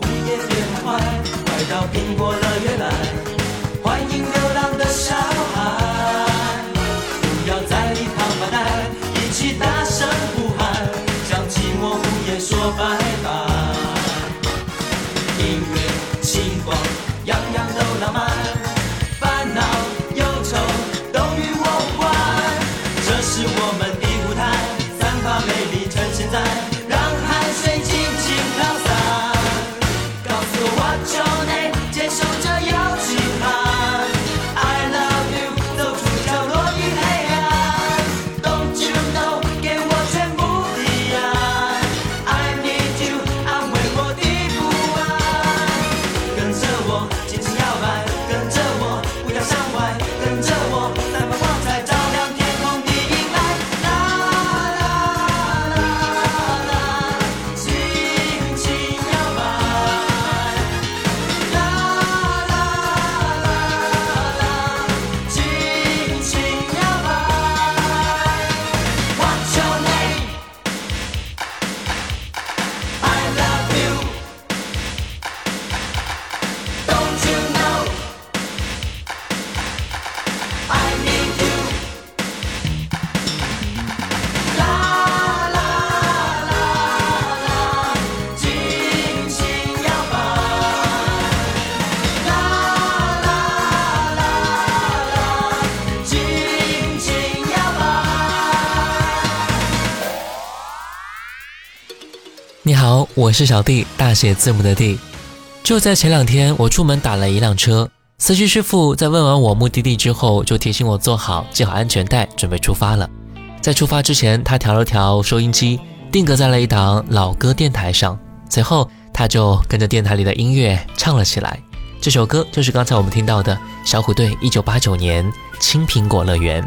你也变坏，坏到苹果乐园来。我是小弟，大写字母的弟。就在前两天，我出门打了一辆车，司机师傅在问完我目的地之后，就提醒我坐好，系好安全带，准备出发了。在出发之前，他调了调收音机，定格在了一档老歌电台上，随后他就跟着电台里的音乐唱了起来。这首歌就是刚才我们听到的小虎队一九八九年《青苹果乐园》。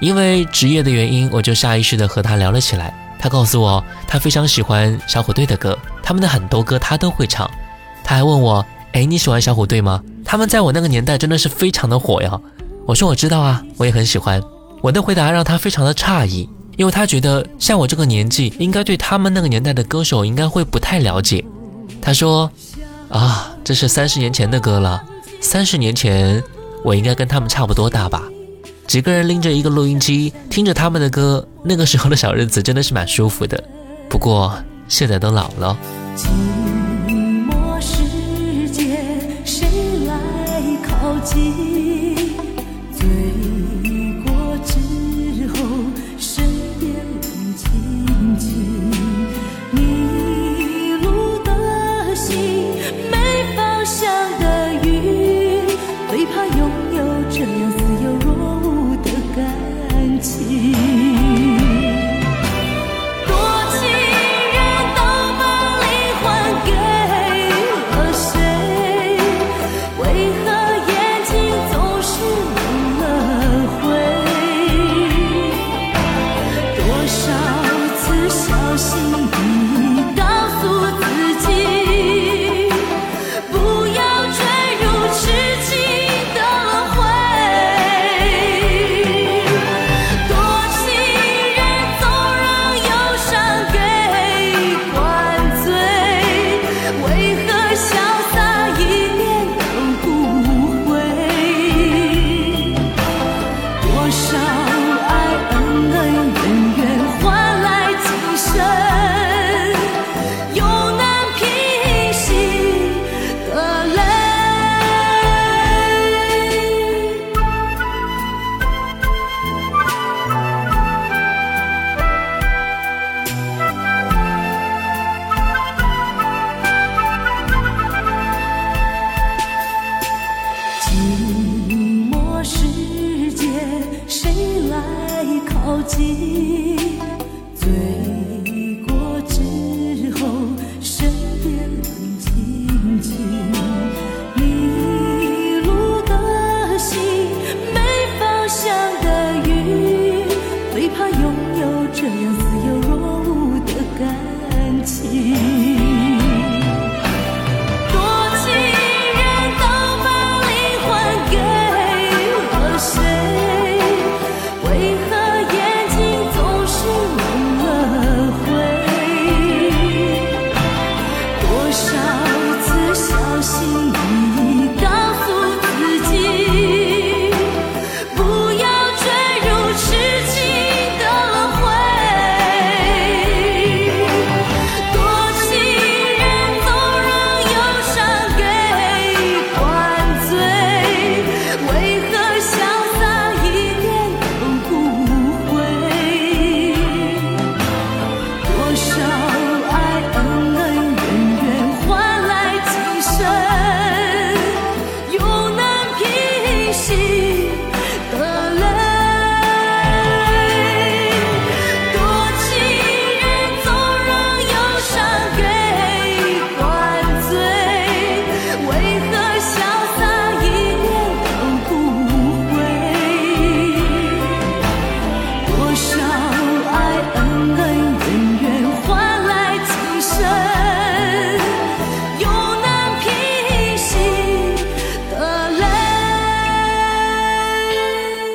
因为职业的原因，我就下意识地和他聊了起来。他告诉我，他非常喜欢小虎队的歌，他们的很多歌他都会唱。他还问我，哎，你喜欢小虎队吗？他们在我那个年代真的是非常的火呀。我说我知道啊，我也很喜欢。我的回答让他非常的诧异，因为他觉得像我这个年纪，应该对他们那个年代的歌手应该会不太了解。他说，啊，这是三十年前的歌了，三十年前我应该跟他们差不多大吧。几个人拎着一个录音机，听着他们的歌，那个时候的小日子真的是蛮舒服的。不过现在都老了。寂寞世界，谁来靠近？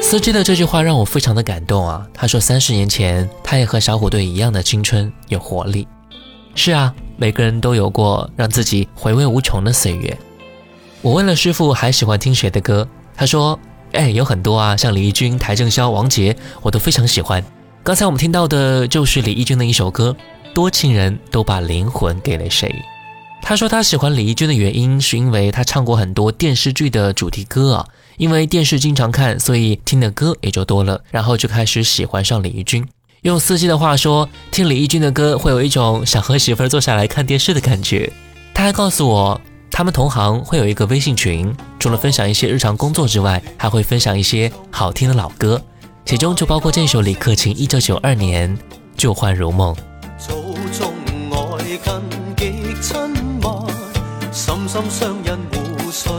司机的这句话让我非常的感动啊！他说，三十年前他也和小虎队一样的青春有活力。是啊，每个人都有过让自己回味无穷的岁月。我问了师傅还喜欢听谁的歌，他说：“哎，有很多啊，像李翊君、邰正宵、王杰，我都非常喜欢。”刚才我们听到的就是李翊君的一首歌《多情人都把灵魂给了谁》。他说他喜欢李翊君的原因是因为他唱过很多电视剧的主题歌啊。因为电视经常看，所以听的歌也就多了，然后就开始喜欢上李翊君。用司机的话说，听李翊君的歌会有一种想和媳妇儿坐下来看电视的感觉。他还告诉我，他们同行会有一个微信群，除了分享一些日常工作之外，还会分享一些好听的老歌，其中就包括这首李克勤一九九二年《旧幻如梦》。深深相印互信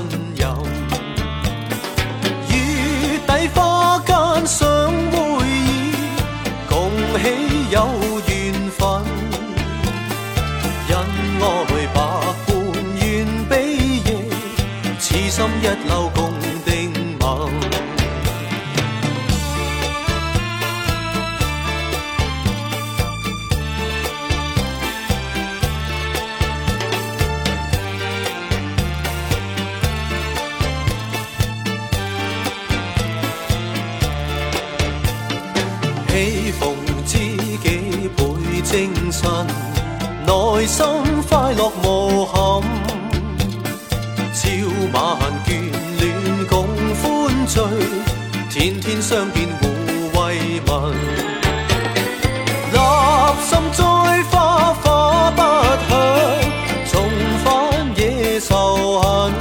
有缘分。恩爱百般愿比翼，痴心一缕快乐无憾。朝晚眷恋共欢聚，天天相见互慰问。立心栽花花不香，重返野仇恨。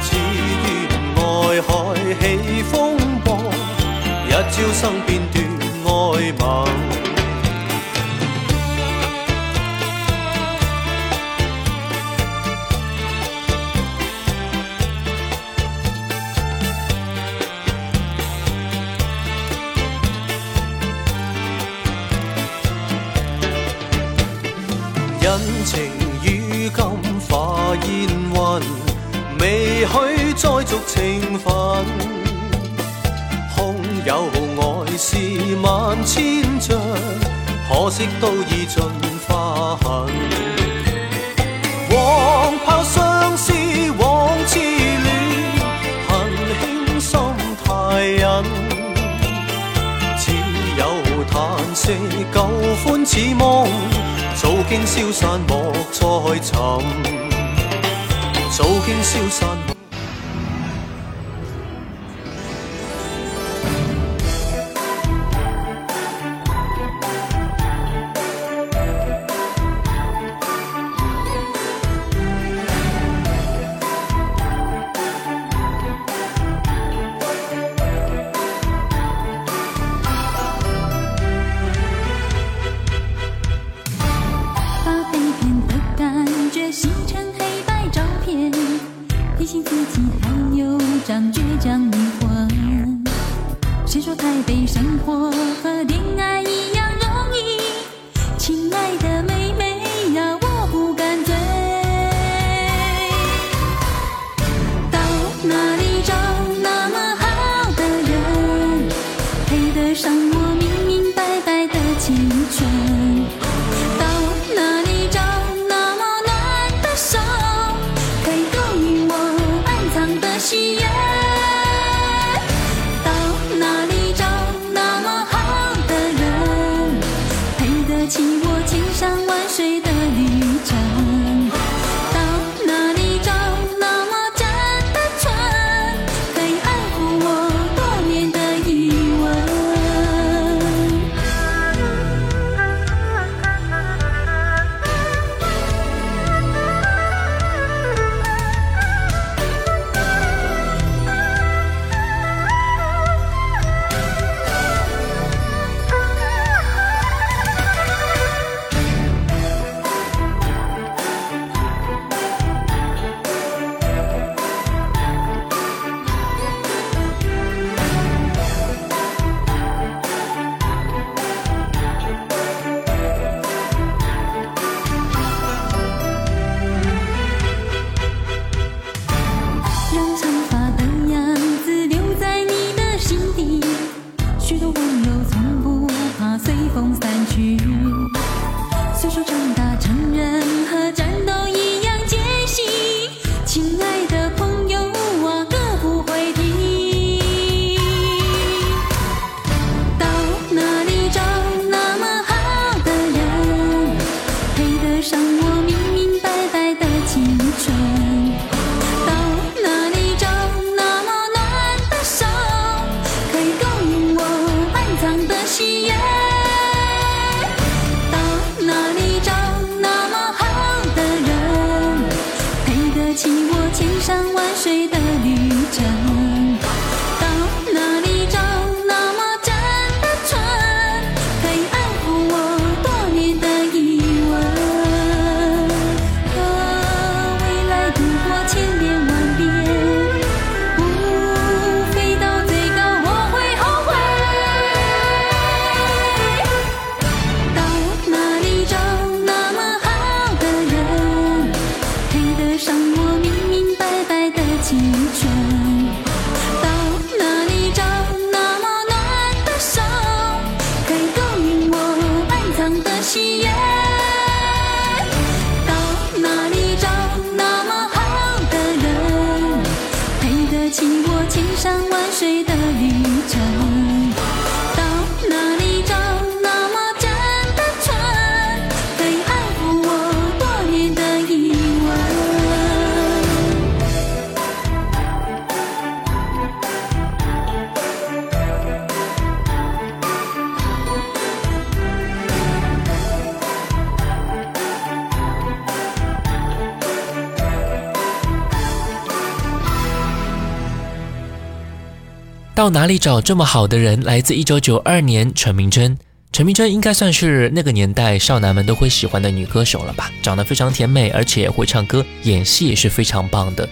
只愿爱海起风波，一朝生。再哪里找这么好的人？来自一九九二年，陈明真。陈明真应该算是那个年代少男们都会喜欢的女歌手了吧？长得非常甜美，而且会唱歌，演戏也是非常棒的。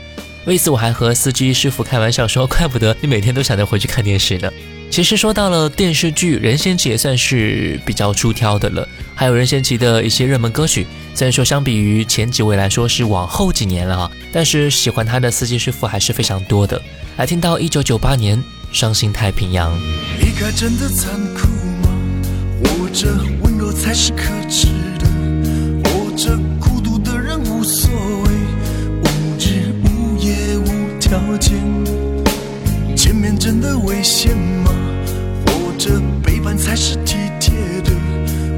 为此，我还和司机师傅开玩笑说：“怪不得你每天都想着回去看电视呢。”其实说到了电视剧，任贤齐也算是比较出挑的了。还有任贤齐的一些热门歌曲，虽然说相比于前几位来说是往后几年了啊，但是喜欢他的司机师傅还是非常多的。来听到一九九八年。伤心太平洋。离开真的残酷吗？活着温柔才是可耻的。活着孤独的人无所谓，无日无夜无条件。见面真的危险吗？活着背叛才是体贴的。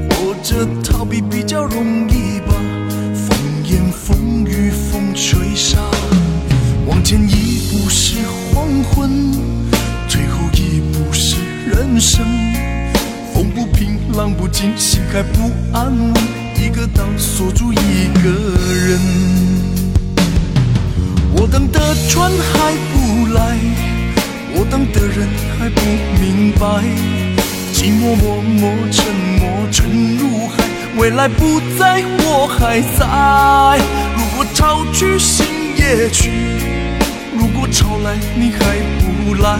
活着逃避比较容易吧？风言风语风吹沙，往前一步是黄昏。生风不平，浪不静，心还不安稳，一个岛锁住一个人。我等的船还不来，我等的人还不明白。寂寞默默沉默沉入海，未来不在，我还在。如果潮去心也去，如果潮来你还不来。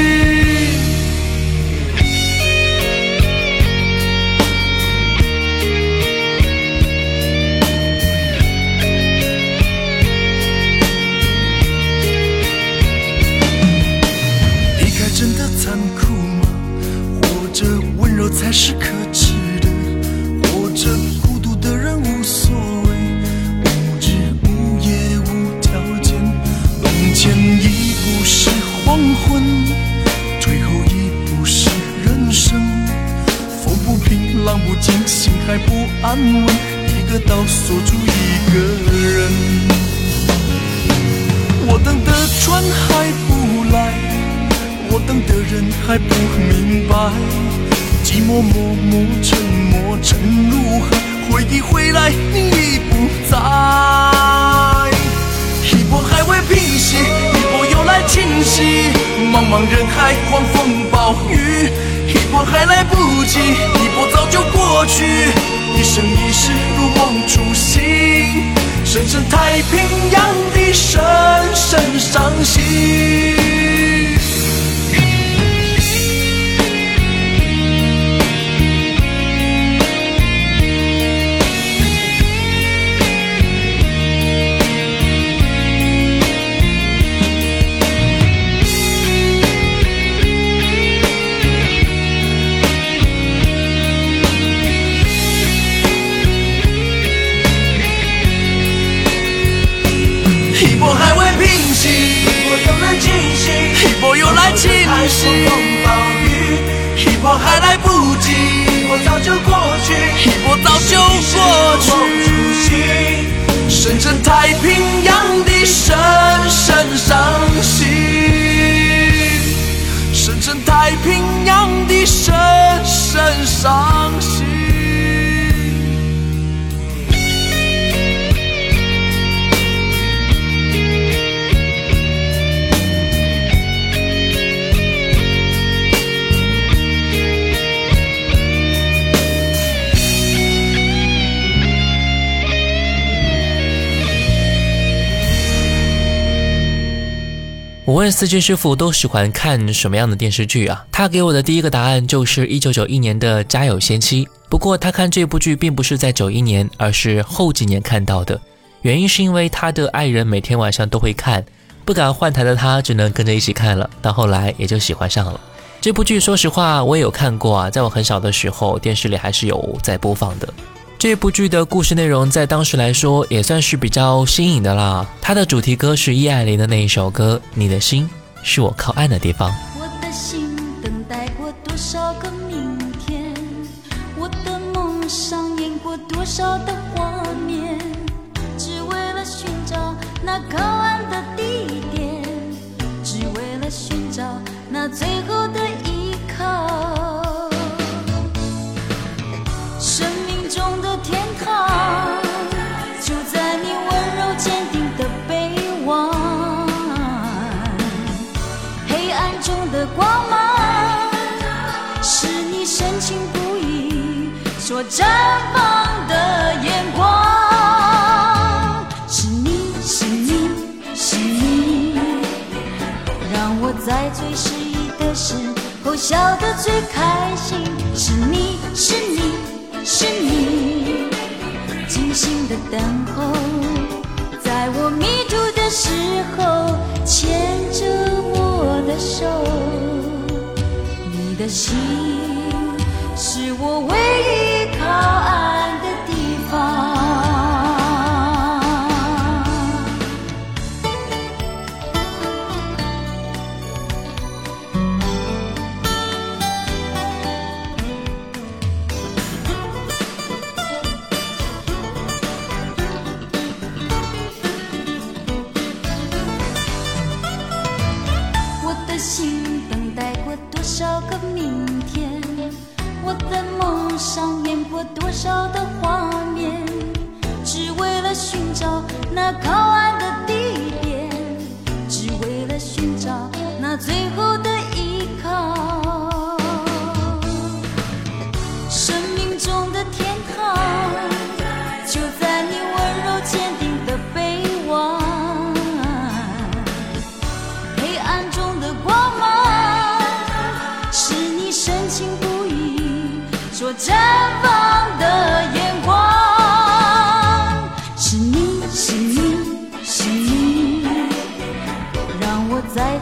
初心，深深太平洋的深深伤心。还来不及，我早就过去，我早就过去。深深太平洋的深深伤心，深深太平洋的深深伤心。我问司机师傅都喜欢看什么样的电视剧啊？他给我的第一个答案就是一九九一年的《家有仙妻》。不过他看这部剧并不是在九一年，而是后几年看到的。原因是因为他的爱人每天晚上都会看，不敢换台的他只能跟着一起看了。到后来也就喜欢上了这部剧。说实话，我也有看过啊，在我很小的时候，电视里还是有在播放的。这部剧的故事内容在当时来说也算是比较新颖的啦。它的主题歌是叶爱玲的那一首歌《你的心是我靠岸的地方》。我的心等待过多少个明天，我的梦上演过多少的画面，只为了寻找那靠绽放的眼光，是你。是你是你，让我在最失意的时候笑得最开心。是你。是你。是你，精心的等候，在我迷途的时候牵着我的手，你。的心是我唯一。靠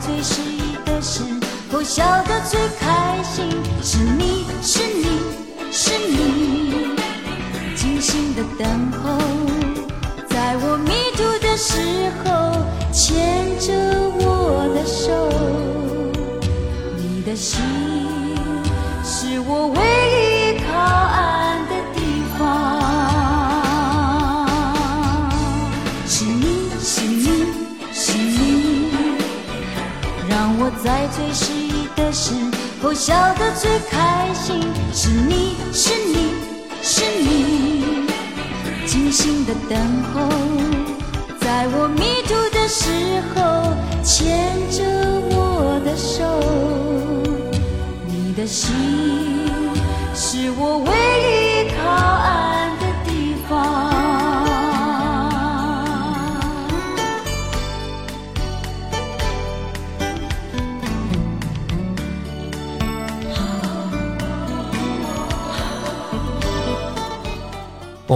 最失意的时候，笑得最开心，是你是你是你，精心的等候，在我迷途的时候牵着我的手，你的心是我唯一在最失意的时候，笑得最开心，是你是你是你，精心的等候，在我迷途的时候牵着我的手，你的心是我唯一靠岸。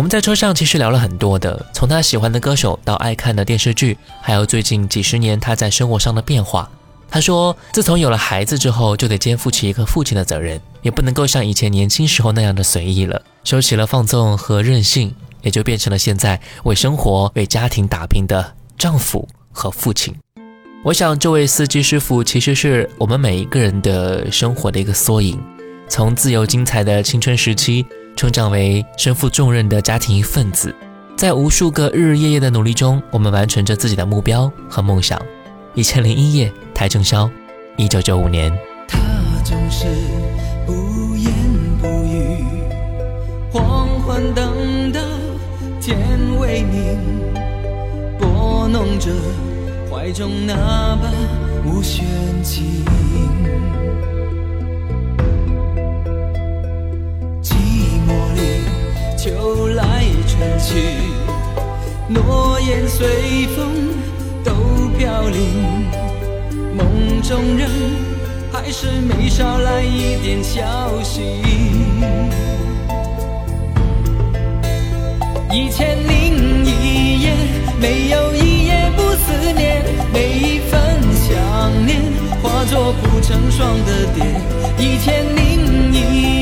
我们在车上其实聊了很多的，从他喜欢的歌手到爱看的电视剧，还有最近几十年他在生活上的变化。他说，自从有了孩子之后，就得肩负起一个父亲的责任，也不能够像以前年轻时候那样的随意了，收起了放纵和任性，也就变成了现在为生活、为家庭打拼的丈夫和父亲。我想，这位司机师傅其实是我们每一个人的生活的一个缩影。从自由精彩的青春时期，成长为身负重任的家庭一份子，在无数个日日夜夜的努力中，我们完成着自己的目标和梦想。一千零一夜，邰正宵，一九九五年。他总是不言不语，黄昏等到天微明，拨弄着。怀中那把无弦琴，秋来春去，诺言随风都飘零，梦中人还是没捎来一点消息。一千零一夜，没有一夜不思念，每一份想念化作不成双的蝶。一千零一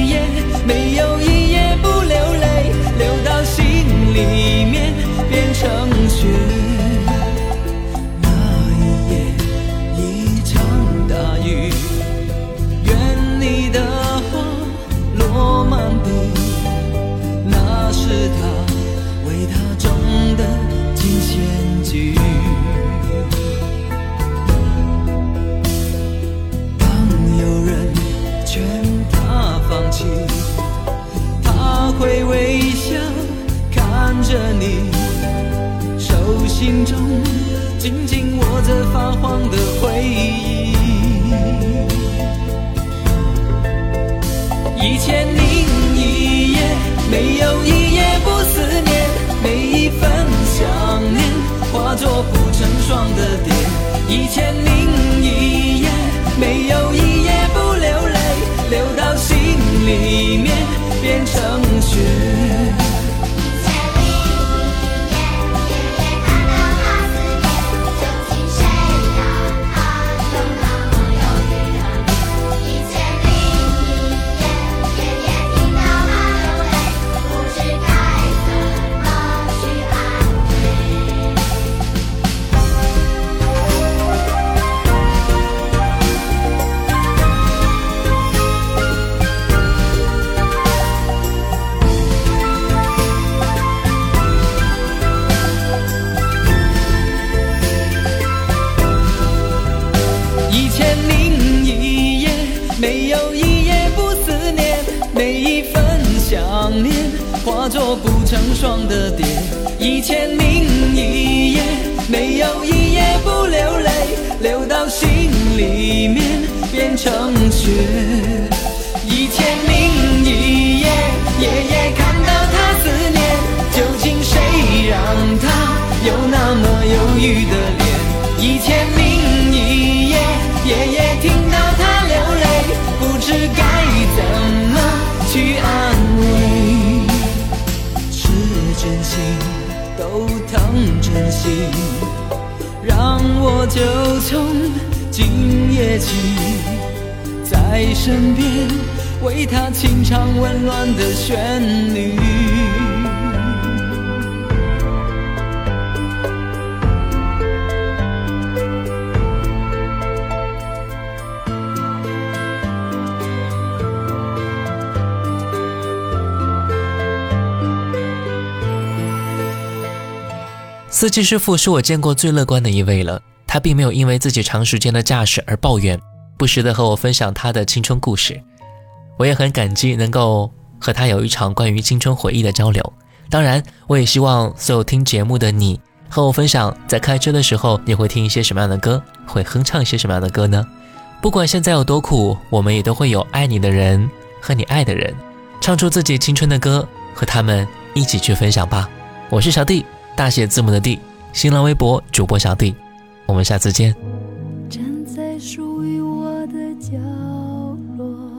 里面变成雪。让我就从今夜起在身边为他清唱温暖的旋律。司机师傅是我见过最乐观的一位了，他并没有因为自己长时间的驾驶而抱怨。不时的和我分享他的青春故事，我也很感激能够和他有一场关于青春回忆的交流。当然，我也希望所有听节目的你和我分享，在开车的时候你会听一些什么样的歌，会哼唱一些什么样的歌呢？不管现在有多苦，我们也都会有爱你的人和你爱的人，唱出自己青春的歌，和他们一起去分享吧。我是小弟，大写字母的 D，，新浪微博主播小 D，，我们下次见。站在属于我的角落，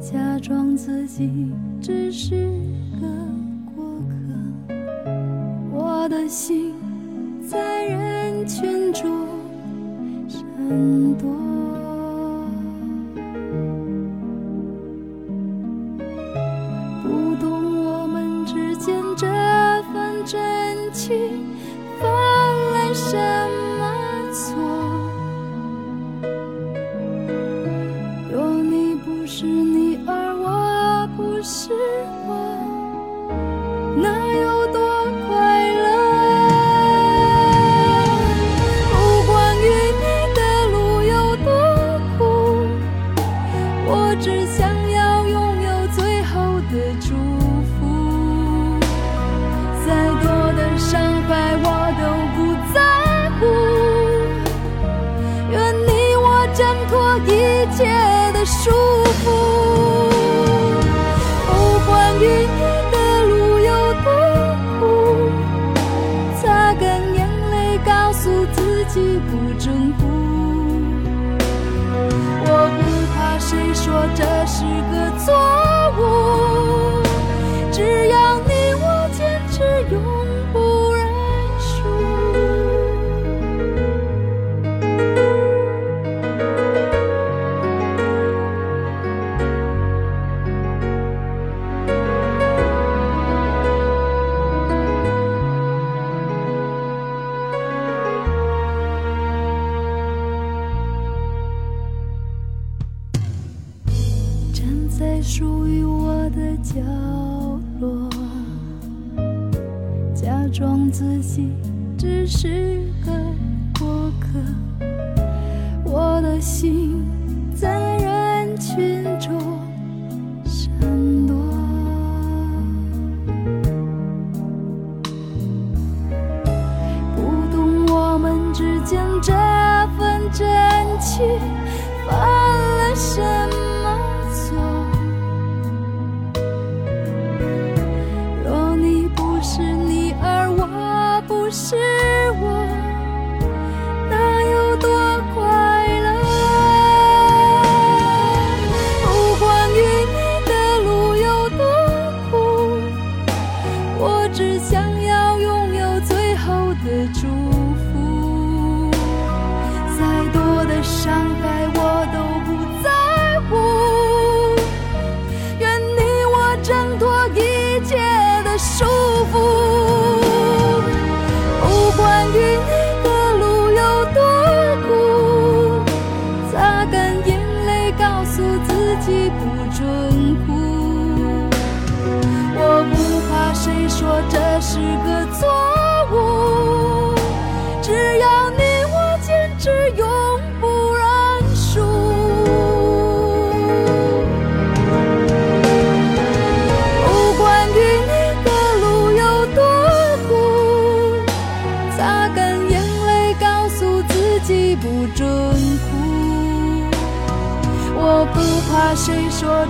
假装自己只是个过客，我的心在人群中闪躲，去一切的束缚。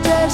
谁